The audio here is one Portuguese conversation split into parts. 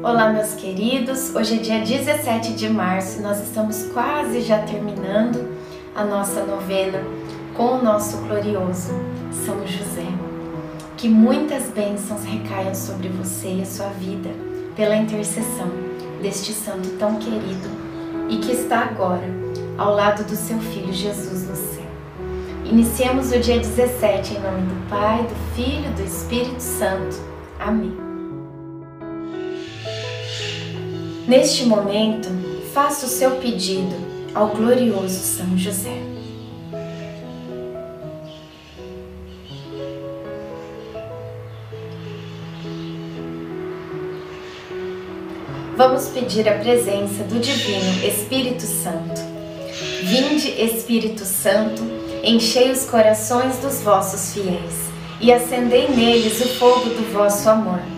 Olá, meus queridos. Hoje é dia 17 de março e nós estamos quase já terminando a nossa novena com o nosso glorioso São José. Que muitas bênçãos recaiam sobre você e a sua vida pela intercessão deste santo tão querido e que está agora ao lado do seu filho Jesus no céu. Iniciemos o dia 17 em nome do Pai, do Filho e do Espírito Santo. Amém. Neste momento, faça o seu pedido ao glorioso São José. Vamos pedir a presença do Divino Espírito Santo. Vinde, Espírito Santo, enchei os corações dos vossos fiéis e acendei neles o fogo do vosso amor.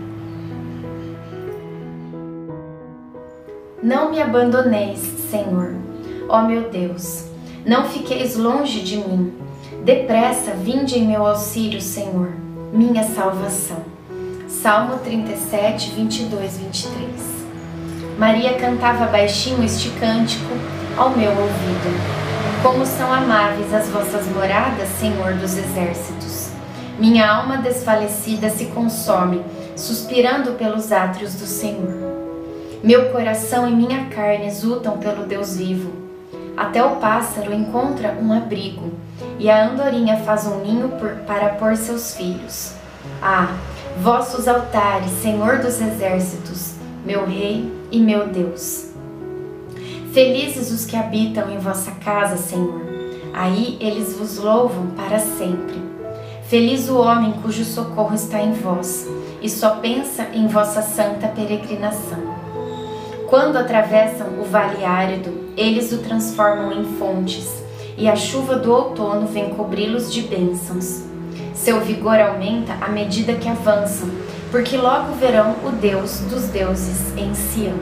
Não me abandoneis, Senhor, ó meu Deus. Não fiqueis longe de mim. Depressa vinde em meu auxílio, Senhor, minha salvação. Salmo 37, 22, 23. Maria cantava baixinho este cântico ao meu ouvido. Como são amáveis as vossas moradas, Senhor dos exércitos. Minha alma desfalecida se consome, suspirando pelos átrios do Senhor. Meu coração e minha carne exultam pelo Deus vivo. Até o pássaro encontra um abrigo, e a andorinha faz um ninho por, para pôr seus filhos. Ah, vossos altares, Senhor dos exércitos, meu Rei e meu Deus. Felizes os que habitam em vossa casa, Senhor. Aí eles vos louvam para sempre. Feliz o homem cujo socorro está em vós e só pensa em vossa santa peregrinação. Quando atravessam o vale árido, eles o transformam em fontes, e a chuva do outono vem cobri-los de bênçãos. Seu vigor aumenta à medida que avançam, porque logo verão o Deus dos deuses em Sião.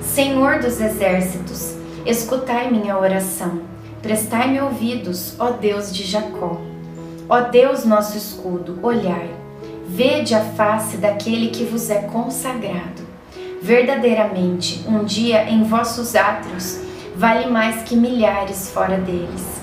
Senhor dos exércitos, escutai minha oração, prestai-me ouvidos, ó Deus de Jacó. Ó Deus nosso escudo, olhai, vede a face daquele que vos é consagrado. Verdadeiramente, um dia em vossos átrios vale mais que milhares fora deles.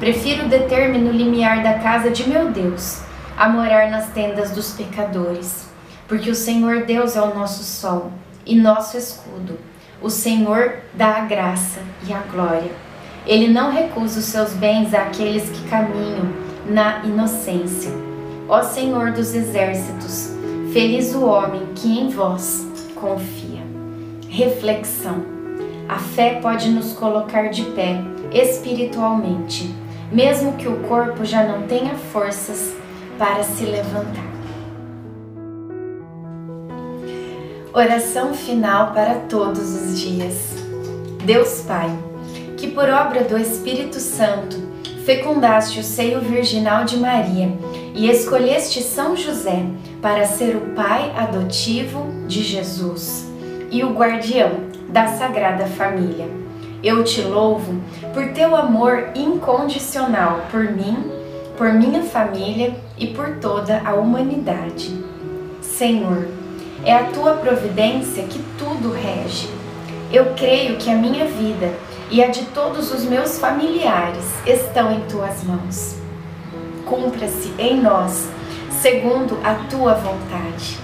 Prefiro deter-me no limiar da casa de meu Deus, a morar nas tendas dos pecadores, porque o Senhor Deus é o nosso sol e nosso escudo. O Senhor dá a graça e a glória. Ele não recusa os seus bens àqueles que caminham na inocência. Ó Senhor dos exércitos, feliz o homem que em vós confia. Reflexão. A fé pode nos colocar de pé espiritualmente, mesmo que o corpo já não tenha forças para se levantar. Oração final para todos os dias. Deus Pai, que por obra do Espírito Santo fecundaste o seio virginal de Maria e escolheste São José para ser o pai adotivo de Jesus e o guardião da Sagrada Família. Eu te louvo por teu amor incondicional por mim, por minha família e por toda a humanidade. Senhor, é a tua providência que tudo rege. Eu creio que a minha vida e a de todos os meus familiares estão em tuas mãos cumpra-se em nós, segundo a tua vontade.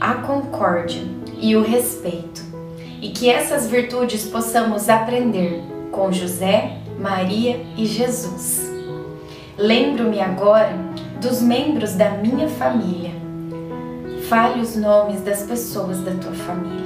a concórdia e o respeito, e que essas virtudes possamos aprender com José, Maria e Jesus. Lembro-me agora dos membros da minha família. Fale os nomes das pessoas da tua família.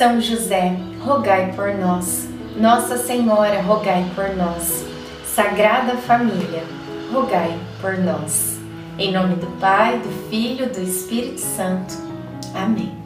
São José, rogai por nós. Nossa Senhora, rogai por nós. Sagrada Família, rogai por nós. Em nome do Pai, do Filho, do Espírito Santo. Amém.